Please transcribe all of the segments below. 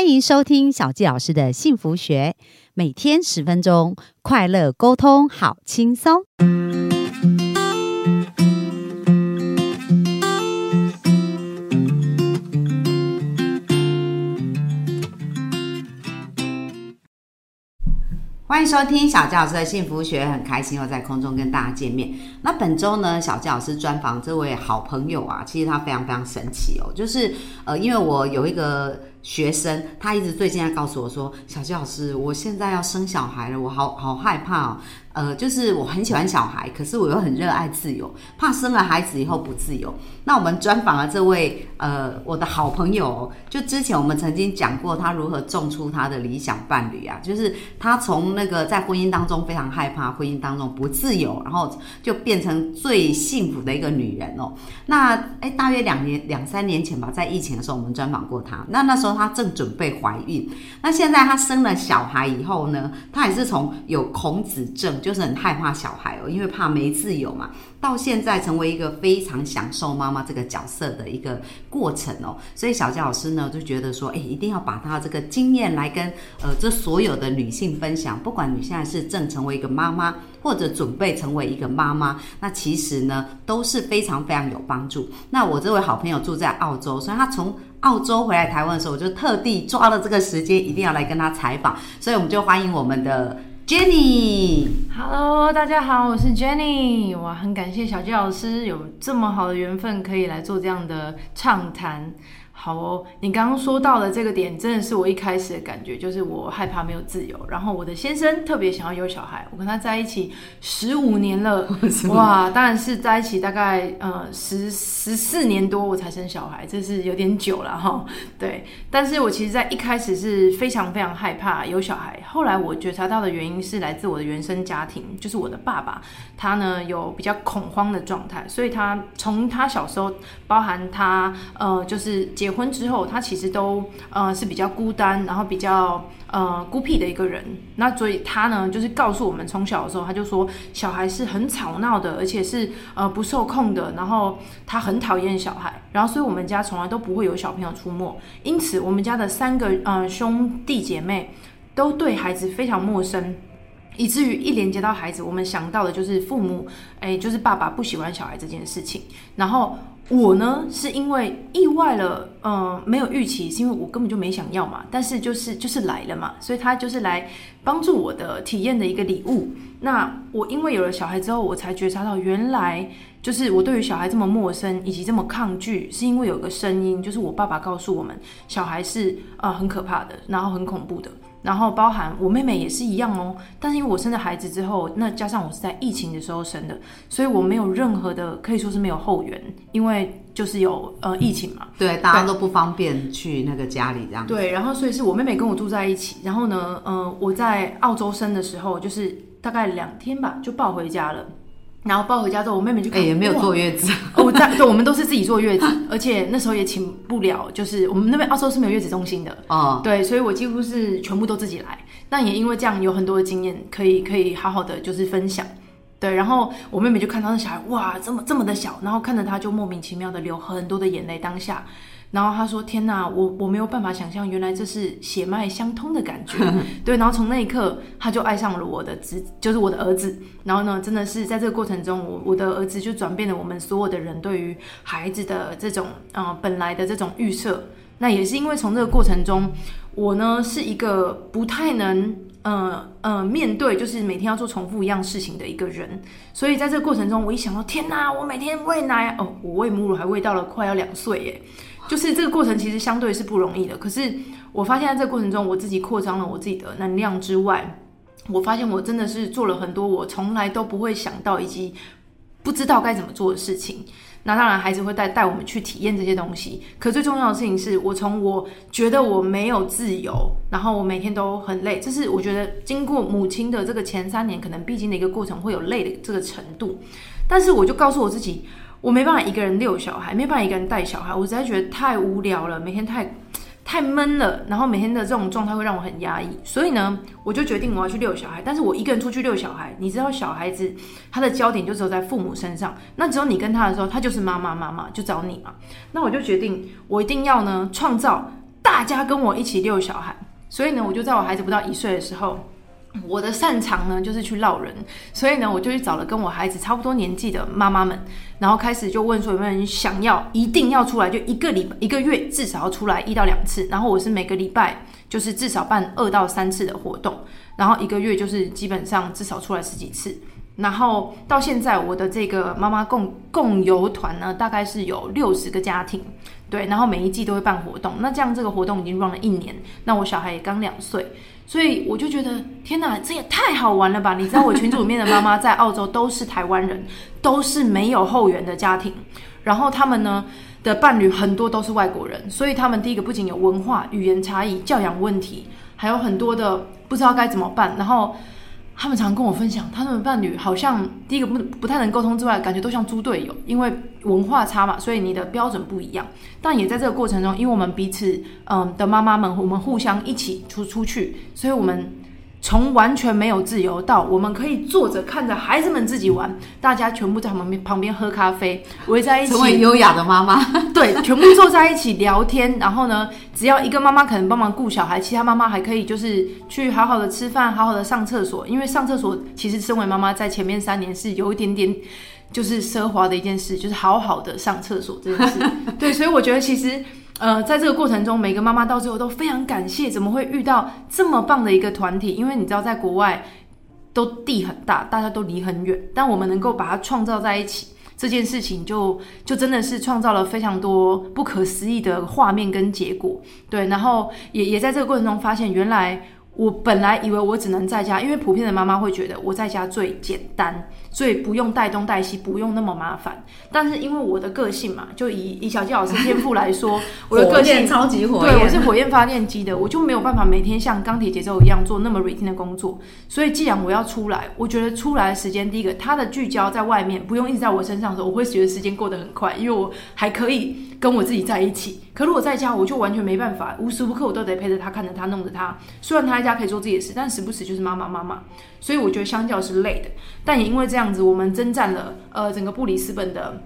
欢迎收听小纪老师的幸福学，每天十分钟，快乐沟通，好轻松。欢迎收听小纪老师的幸福学，很开心又在空中跟大家见面。那本周呢，小纪老师专访这位好朋友啊，其实他非常非常神奇哦，就是呃，因为我有一个。学生他一直最近在告诉我说：“小吉老师，我现在要生小孩了，我好好害怕哦。呃，就是我很喜欢小孩，可是我又很热爱自由，怕生了孩子以后不自由。那我们专访了这位呃我的好朋友，就之前我们曾经讲过他如何种出他的理想伴侣啊，就是他从那个在婚姻当中非常害怕，婚姻当中不自由，然后就变成最幸福的一个女人哦。那哎，大约两年两三年前吧，在疫情的时候，我们专访过他。那那时候。她正准备怀孕，那现在她生了小孩以后呢，她也是从有孔子症，就是很害怕小孩哦，因为怕没自由嘛，到现在成为一个非常享受妈妈这个角色的一个过程哦。所以小佳老师呢就觉得说，哎，一定要把她这个经验来跟呃这所有的女性分享，不管你现在是正成为一个妈妈，或者准备成为一个妈妈，那其实呢都是非常非常有帮助。那我这位好朋友住在澳洲，所以他从澳洲回来台湾的时候，我就特地抓了这个时间，一定要来跟他采访，所以我们就欢迎我们的 Jenny。Hello，大家好，我是 Jenny。哇，很感谢小鸡老师有这么好的缘分，可以来做这样的畅谈。好哦，你刚刚说到的这个点，真的是我一开始的感觉，就是我害怕没有自由。然后我的先生特别想要有小孩，我跟他在一起十五年了，哇，当然是在一起大概呃十十四年多我才生小孩，这是有点久了哈。对，但是我其实在一开始是非常非常害怕有小孩。后来我觉察到的原因是来自我的原生家庭，就是我的爸爸，他呢有比较恐慌的状态，所以他从他小时候，包含他呃就是结。结婚之后，他其实都呃是比较孤单，然后比较呃孤僻的一个人。那所以他呢，就是告诉我们，从小的时候他就说，小孩是很吵闹的，而且是呃不受控的。然后他很讨厌小孩，然后所以我们家从来都不会有小朋友出没。因此，我们家的三个呃兄弟姐妹都对孩子非常陌生，以至于一连接到孩子，我们想到的就是父母，哎，就是爸爸不喜欢小孩这件事情，然后。我呢，是因为意外了，嗯，没有预期，是因为我根本就没想要嘛。但是就是就是来了嘛，所以他就是来帮助我的体验的一个礼物。那我因为有了小孩之后，我才觉察到，原来就是我对于小孩这么陌生以及这么抗拒，是因为有个声音，就是我爸爸告诉我们，小孩是啊很可怕的，然后很恐怖的。然后包含我妹妹也是一样哦，但是因为我生了孩子之后，那加上我是在疫情的时候生的，所以我没有任何的可以说是没有后援，因为就是有呃疫情嘛，对，大家都不方便去那个家里这样。对，然后所以是我妹妹跟我住在一起，然后呢，呃，我在澳洲生的时候，就是大概两天吧，就抱回家了。然后抱回家之后，我妹妹就也没有坐月子。哦，在对，我们都是自己坐月子，而且那时候也请不了，就是我们那边澳洲是没有月子中心的。哦，对，所以我几乎是全部都自己来。但也因为这样，有很多的经验可以可以好好的就是分享。对，然后我妹妹就看到那小孩，哇，这么这么的小，然后看着他就莫名其妙的流很多的眼泪。当下。然后他说：“天哪，我我没有办法想象，原来这是血脉相通的感觉。对，然后从那一刻，他就爱上了我的子，就是我的儿子。然后呢，真的是在这个过程中，我我的儿子就转变了我们所有的人对于孩子的这种呃本来的这种预设。那也是因为从这个过程中，我呢是一个不太能呃呃面对，就是每天要做重复一样事情的一个人。所以在这个过程中，我一想到，天哪，我每天喂奶哦，我喂母乳还喂到了快要两岁耶。”就是这个过程其实相对是不容易的，可是我发现在这个过程中，我自己扩张了我自己的能量之外，我发现我真的是做了很多我从来都不会想到以及不知道该怎么做的事情。那当然，孩子会带带我们去体验这些东西。可最重要的事情是我从我觉得我没有自由，然后我每天都很累，这是我觉得经过母亲的这个前三年可能必经的一个过程会有累的这个程度。但是我就告诉我自己。我没办法一个人遛小孩，没办法一个人带小孩，我实在觉得太无聊了，每天太太闷了，然后每天的这种状态会让我很压抑，所以呢，我就决定我要去遛小孩。但是我一个人出去遛小孩，你知道小孩子他的焦点就只有在父母身上，那只有你跟他的时候，他就是妈妈妈妈就找你嘛。那我就决定我一定要呢创造大家跟我一起遛小孩，所以呢，我就在我孩子不到一岁的时候。我的擅长呢，就是去唠人，所以呢，我就去找了跟我孩子差不多年纪的妈妈们，然后开始就问说有没有人想要一定要出来，就一个礼一个月至少要出来一到两次，然后我是每个礼拜就是至少办二到三次的活动，然后一个月就是基本上至少出来十几次，然后到现在我的这个妈妈共共游团呢，大概是有六十个家庭，对，然后每一季都会办活动，那这样这个活动已经 run 了一年，那我小孩也刚两岁。所以我就觉得，天哪，这也太好玩了吧！你知道我群组里面的妈妈在澳洲都是台湾人，都是没有后援的家庭，然后他们呢的伴侣很多都是外国人，所以他们第一个不仅有文化、语言差异、教养问题，还有很多的不知道该怎么办，然后。他们常跟我分享，他们的伴侣好像第一个不不太能沟通之外，感觉都像猪队友，因为文化差嘛，所以你的标准不一样。但也在这个过程中，因为我们彼此嗯的妈妈们，我们互相一起出出去，所以我们。从完全没有自由到我们可以坐着看着孩子们自己玩，大家全部在旁边旁边喝咖啡，围在一起，成为优雅的妈妈。对，全部坐在一起聊天。然后呢，只要一个妈妈可能帮忙顾小孩，其他妈妈还可以就是去好好的吃饭，好好的上厕所。因为上厕所其实身为妈妈在前面三年是有一点点就是奢华的一件事，就是好好的上厕所这件事。对，所以我觉得其实。呃，在这个过程中，每个妈妈到最后都非常感谢，怎么会遇到这么棒的一个团体？因为你知道，在国外都地很大，大家都离很远，但我们能够把它创造在一起，这件事情就就真的是创造了非常多不可思议的画面跟结果。对，然后也也在这个过程中发现，原来。我本来以为我只能在家，因为普遍的妈妈会觉得我在家最简单，所以不用带东带西，不用那么麻烦。但是因为我的个性嘛，就以以小纪老师天赋来说，我的个性超级火，对，我是火焰发电机的，我就没有办法每天像钢铁节奏一样做那么 routine 的工作。所以既然我要出来，我觉得出来的时间，第一个，它的聚焦在外面，不用一直在我身上的时候，我会觉得时间过得很快，因为我还可以。跟我自己在一起，可如果在家，我就完全没办法，无时无刻我都得陪着他，看着他，弄着他。虽然他在家可以做自己的事，但时不时就是妈妈妈妈，所以我觉得相较是累的。但也因为这样样子，我们征战了呃整个布里斯本的。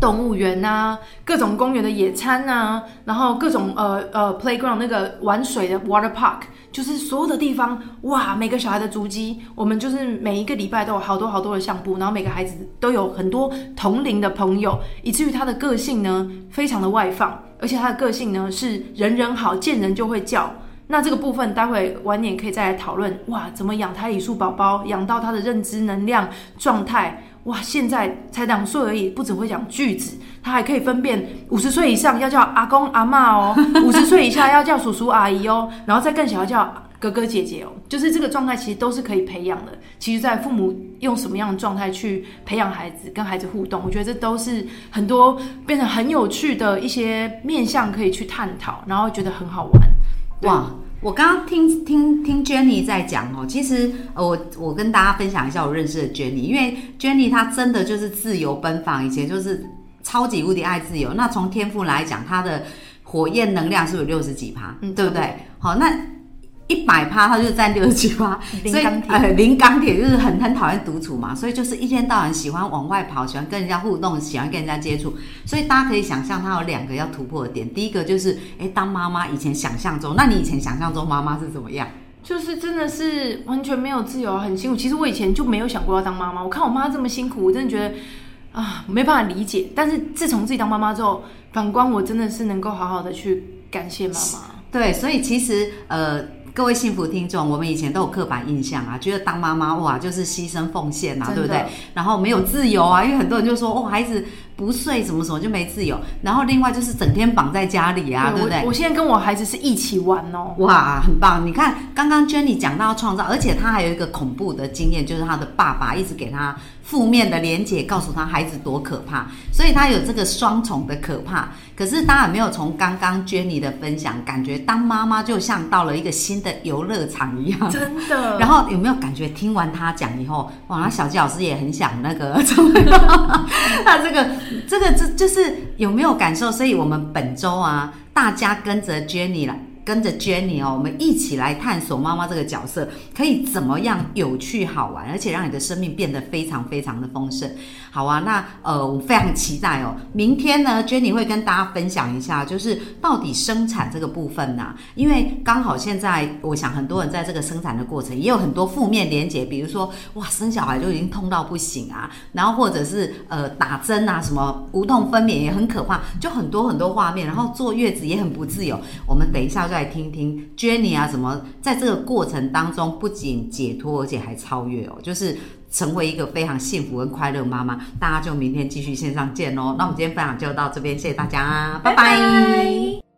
动物园呐，各种公园的野餐呐，然后各种呃呃 playground 那个玩水的 water park，就是所有的地方哇，每个小孩的足迹，我们就是每一个礼拜都有好多好多的相簿，然后每个孩子都有很多同龄的朋友，以至于他的个性呢非常的外放，而且他的个性呢是人人好，见人就会叫。那这个部分待会晚点可以再来讨论，哇，怎么养胎里素宝宝，养到他的认知能量状态。哇，现在才两岁而已，不只会讲句子，他还可以分辨五十岁以上要叫阿公阿妈哦，五十岁以下要叫叔叔阿姨哦，然后再更小要叫哥哥姐姐哦，就是这个状态其实都是可以培养的。其实，在父母用什么样的状态去培养孩子，跟孩子互动，我觉得这都是很多变成很有趣的一些面向可以去探讨，然后觉得很好玩。哇！我刚刚听听听 Jenny 在讲哦，其实我我跟大家分享一下我认识的 Jenny，因为 Jenny 她真的就是自由奔放，以前就是超级无敌爱自由。那从天赋来讲，她的火焰能量是有六十几趴，对不对？好，那。一百趴，他就占六十七趴，所以呃，零钢铁就是很很讨厌独处嘛，所以就是一天到晚喜欢往外跑，喜欢跟人家互动，喜欢跟人家接触。所以大家可以想象，他有两个要突破的点。第一个就是，哎，当妈妈以前想象中，那你以前想象中妈妈是怎么样？就是真的是完全没有自由，很辛苦。其实我以前就没有想过要当妈妈。我看我妈这么辛苦，我真的觉得啊，没办法理解。但是自从自己当妈妈之后，反观我真的是能够好好的去感谢妈妈。对，所以其实呃。各位幸福听众，我们以前都有刻板印象啊，觉得当妈妈哇就是牺牲奉献呐，对不对？然后没有自由啊，因为很多人就说哦，孩子不睡什么什么就没自由。然后另外就是整天绑在家里啊，对不对？我现在跟我孩子是一起玩哦，哇，很棒！你看刚刚 Jenny 讲到创造，而且他还有一个恐怖的经验，就是他的爸爸一直给他负面的连结，告诉他孩子多可怕，所以他有这个双重的可怕。可是当然没有从刚刚 Jenny 的分享，感觉当妈妈就像到了一个新的游乐场一样，真的。然后有没有感觉听完他讲以后，哇，小纪老师也很想那个，那这个这个这就是有没有感受？所以我们本周啊，大家跟着 Jenny 来。跟着 Jenny 哦，我们一起来探索妈妈这个角色可以怎么样有趣好玩，而且让你的生命变得非常非常的丰盛。好啊，那呃，我非常期待哦。明天呢，Jenny 会跟大家分享一下，就是到底生产这个部分呢，因为刚好现在我想很多人在这个生产的过程也有很多负面连结，比如说哇，生小孩就已经痛到不行啊，然后或者是呃打针啊，什么无痛分娩也很可怕，就很多很多画面，然后坐月子也很不自由。我们等一下就来听听 Jenny 啊，怎么在这个过程当中不仅解脱，而且还超越哦，就是。成为一个非常幸福跟快乐妈妈，大家就明天继续线上见喽。那我们今天分享就到这边，谢谢大家，拜拜。